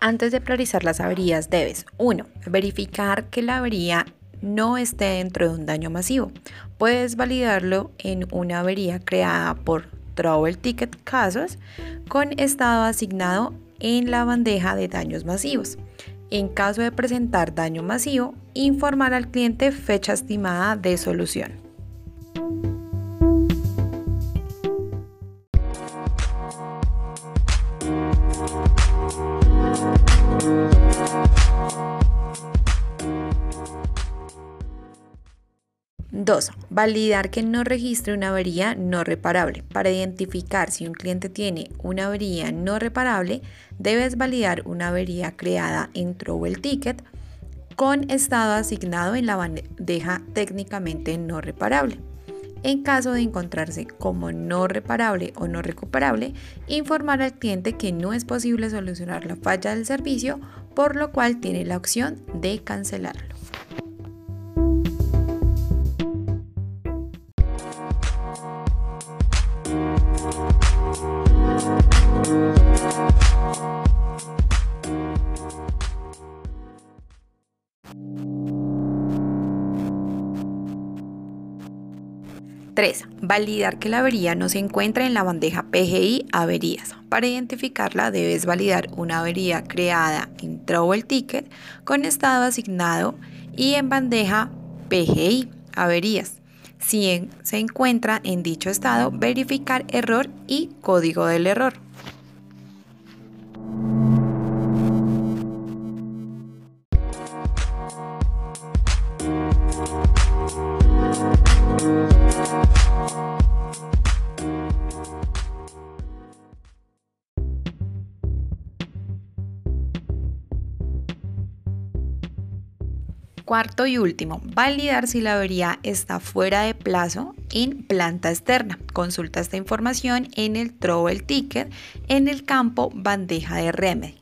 Antes de priorizar las averías debes 1. Verificar que la avería no esté dentro de un daño masivo. Puedes validarlo en una avería creada por Trouble Ticket Casos con estado asignado en la bandeja de daños masivos. En caso de presentar daño masivo, informar al cliente fecha estimada de solución. 2. Validar que no registre una avería no reparable. Para identificar si un cliente tiene una avería no reparable, debes validar una avería creada en Trouble Ticket con estado asignado en la bandeja técnicamente no reparable. En caso de encontrarse como no reparable o no recuperable, informar al cliente que no es posible solucionar la falla del servicio, por lo cual tiene la opción de cancelarlo. 3. Validar que la avería no se encuentra en la bandeja PGI averías. Para identificarla debes validar una avería creada en Trouble Ticket con estado asignado y en bandeja PGI averías. Si se encuentra en dicho estado, verificar error y código del error. Cuarto y último, validar si la avería está fuera de plazo en planta externa. Consulta esta información en el Trouble Ticket en el campo bandeja de remedio.